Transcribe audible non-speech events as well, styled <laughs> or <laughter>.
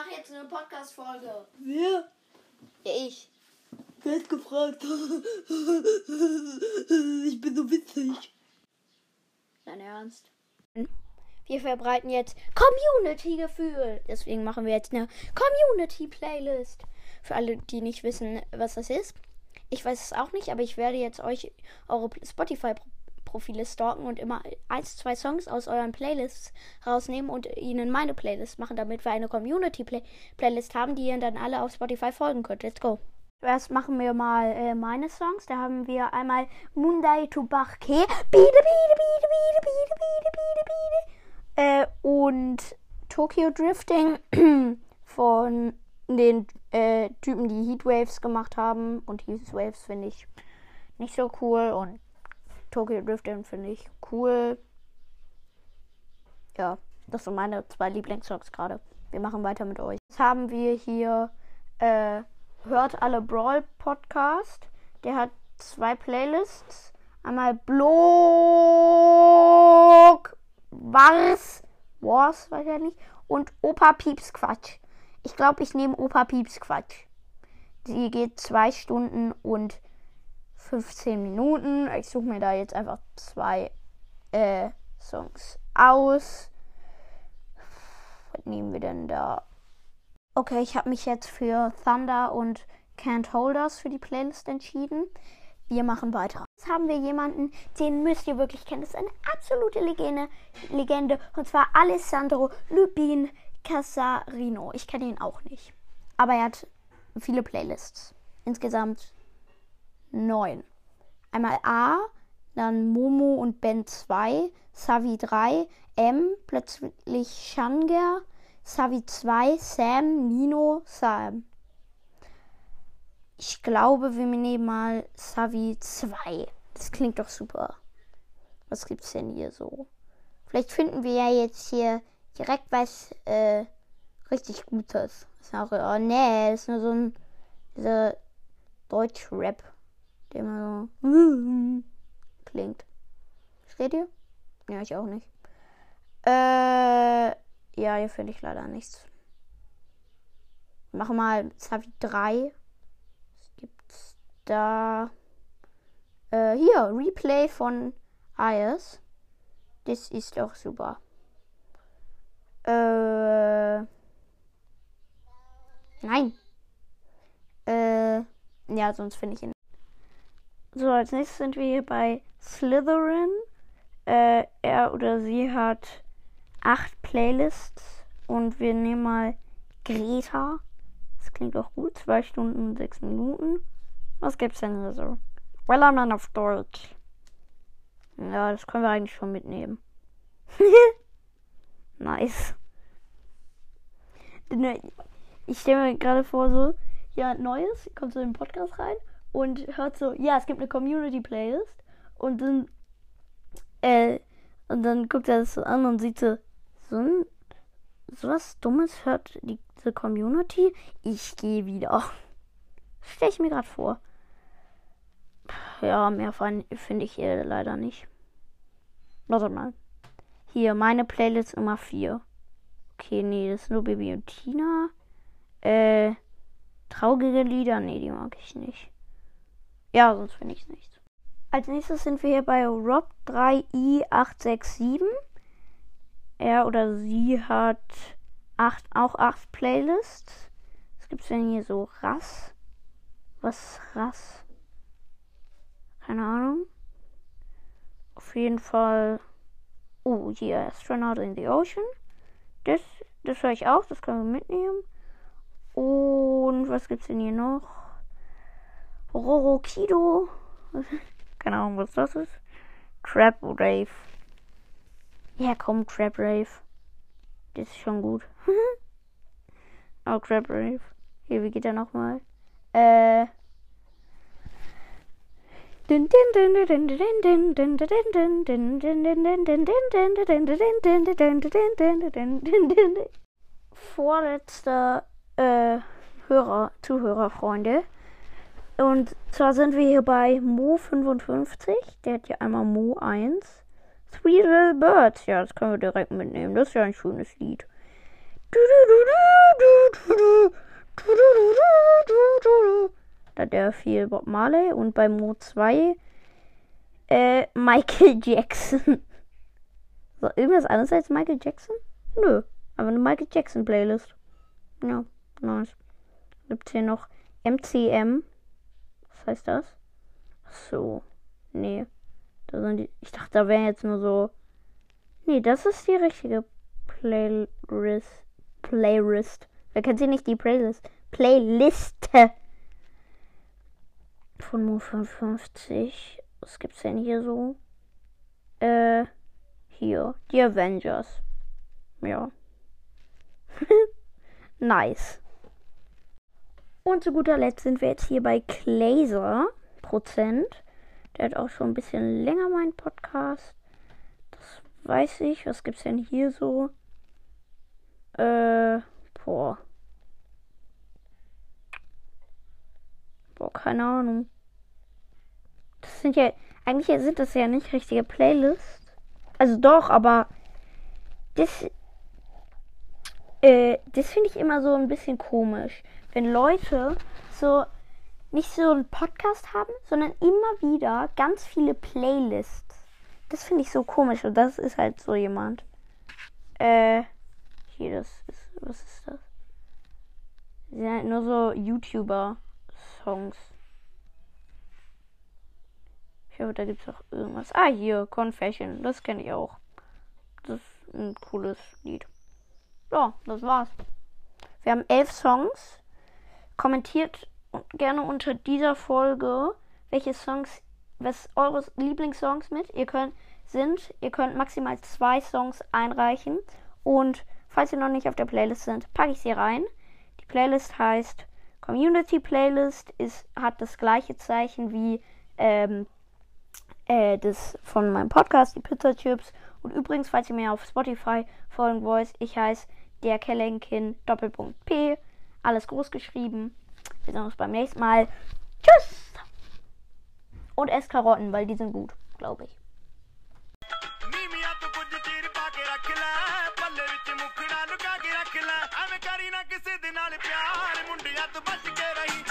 mache jetzt eine Podcast-Folge. Wer? Ja, ich. Wer hat gefragt? <laughs> ich bin so witzig. Dein Ernst? Wir verbreiten jetzt Community-Gefühl. Deswegen machen wir jetzt eine Community-Playlist. Für alle, die nicht wissen, was das ist. Ich weiß es auch nicht, aber ich werde jetzt euch eure Profile stalken und immer ein, zwei Songs aus euren Playlists rausnehmen und ihnen meine Playlist machen, damit wir eine Community-Playlist haben, die ihr dann alle auf Spotify folgen könnt. Let's go. Erst machen wir mal äh, meine Songs. Da haben wir einmal Mundai Tubach Ke. Biede, biede, biede, biede, biede, biede, biede, biede. Äh, und Tokyo Drifting <clears throat> von den äh, Typen, die Heatwaves gemacht haben. Und Heatwaves finde ich nicht so cool. Und Tokyo Drifting finde ich cool. Ja, das sind meine zwei Lieblingssongs gerade. Wir machen weiter mit euch. Jetzt haben wir hier äh, Hört alle Brawl Podcast. Der hat zwei Playlists. Einmal Blog Wars. Wars, weiß ich nicht. Und Opa Pieps Quatsch. Ich glaube, ich nehme Opa Pieps Quatsch. Die geht zwei Stunden und 15 Minuten. Ich suche mir da jetzt einfach zwei äh, Songs aus. Was nehmen wir denn da? Okay, ich habe mich jetzt für Thunder und Can't Holders für die Playlist entschieden. Wir machen weiter. Jetzt haben wir jemanden, den müsst ihr wirklich kennen. Das ist eine absolute Legende, Legende und zwar Alessandro Lupin Casarino. Ich kenne ihn auch nicht. Aber er hat viele Playlists. Insgesamt neun. Einmal A, dann Momo und Ben 2, Savi 3, M, plötzlich Shanger, Savi 2, Sam, Nino, Sam. Ich glaube, wir nehmen mal Savi 2. Das klingt doch super. Was gibt's denn hier so? Vielleicht finden wir ja jetzt hier direkt was äh, richtig Gutes. Ist auch, oh nee, das ist nur so ein Deutsch-Rap, der immer so <laughs> klingt. Steht ihr? Ja, ich auch nicht. Äh, ja, hier finde ich leider nichts. Machen mal Zavi 3. Was gibt's da? Äh, hier, Replay von IS. Das ist doch super. Äh. Nein. Äh. Ja, sonst finde ich ihn. So, als nächstes sind wir hier bei Slytherin. Äh, er oder sie hat acht Playlists und wir nehmen mal Greta. Das klingt auch gut. Zwei Stunden und sechs Minuten. Was gibt's denn hier so? Well, I'm not auf Deutsch. Ja, das können wir eigentlich schon mitnehmen. <laughs> nice. Ich stelle mir gerade vor, so, ja, Neues, kommt so in den Podcast rein und hört so, ja, es gibt eine Community-Playlist und dann, äh, und dann guckt er das so an und sieht so, so, ein, so was Dummes hört die, diese Community. Ich gehe wieder. <laughs> Stelle ich mir gerade vor. Ja, mehr finde ich hier leider nicht. Warte mal. Hier, meine Playlist Nummer 4. Okay, nee, das ist nur Baby und Tina. Äh, traurige Lieder, nee, die mag ich nicht. Ja, sonst finde ich es nicht. Als nächstes sind wir hier bei Rob3i867. Er oder sie hat acht, auch acht Playlists. Was gibt es denn hier so? Rass? Was Rass? Keine Ahnung. Auf jeden Fall. Oh, hier, Astronaut in the Ocean. Das, das höre ich auch, das können wir mitnehmen. Und was gibt's denn hier noch? Rorokido. Keine Ahnung, was das ist. Trap Rave. Ja, komm, Trap Rave. Das ist schon gut. oh, Trap Rave. Hier, wie geht er nochmal? Äh. Vorletzter äh, Hörer, Zuhörerfreunde. Und zwar sind wir hier bei Mo 55. Der hat hier einmal Mo 1. Three Little Birds. Ja, das können wir direkt mitnehmen. Das ist ja ein schönes Lied. Da der viel Bob Marley und bei Mo 2 äh, Michael Jackson. So, irgendwas anderes als Michael Jackson? Nö, aber eine Michael Jackson Playlist. Ja, nice. Gibt's hier noch MCM. Was heißt das? Ach so. Nee. Da sind die. Ich dachte, da wären jetzt nur so. Nee, das ist die richtige Playlist. Playlist. Wer kennt sie nicht? Die Playlist. Playliste. Von Mo 55. Was gibt's denn hier so? Äh. Hier. Die Avengers. Ja. <laughs> nice. Und zu guter Letzt sind wir jetzt hier bei Glaser Prozent. Der hat auch schon ein bisschen länger meinen Podcast. Das weiß ich. Was gibt's denn hier so? Äh, boah. Boah, keine Ahnung. Das sind ja, eigentlich sind das ja nicht richtige Playlists. Also doch, aber das, äh, das finde ich immer so ein bisschen komisch, wenn Leute so nicht so einen Podcast haben, sondern immer wieder ganz viele Playlists. Das finde ich so komisch und das ist halt so jemand. Äh, hier, das ist, was ist das? Sie sind halt nur so YouTuber-Songs. Ich hoffe, da gibt es auch irgendwas. Ah, hier, Confession. Das kenne ich auch. Das ist ein cooles Lied. Ja, das war's. Wir haben elf Songs. Kommentiert gerne unter dieser Folge, welche Songs, was eure Lieblingssongs mit ihr könnt sind. Ihr könnt maximal zwei Songs einreichen und falls ihr noch nicht auf der Playlist sind, packe ich sie rein. Die Playlist heißt Community Playlist, ist, hat das gleiche Zeichen wie ähm, äh, das von meinem Podcast, die Pizza Chips. Und übrigens, falls ihr mir auf Spotify folgen wollt, ich heiße der Kellenkin Doppelpunkt P, alles groß geschrieben. Wir sehen uns beim nächsten Mal. Tschüss! Und esst Karotten, weil die sind gut, glaube ich. ਨੀਵੀਆਂ ਤੋਂ ਕੁਝ ਚੀਰ ਪਾ ਕੇ ਰੱਖ ਲੈ ਪੱਲੇ ਵਿੱਚ ਮੁਖੜਾ ਲੁਕਾ ਕੇ ਰੱਖ ਲੈ ਐਵੇਂ ਕਰੀ ਨਾ ਕਿਸੇ ਦੇ ਨਾਲ ਪਿਆਰ ਮੁੰਡਿਆਂ ਤੋਂ ਬਚ ਕੇ ਰਹੀ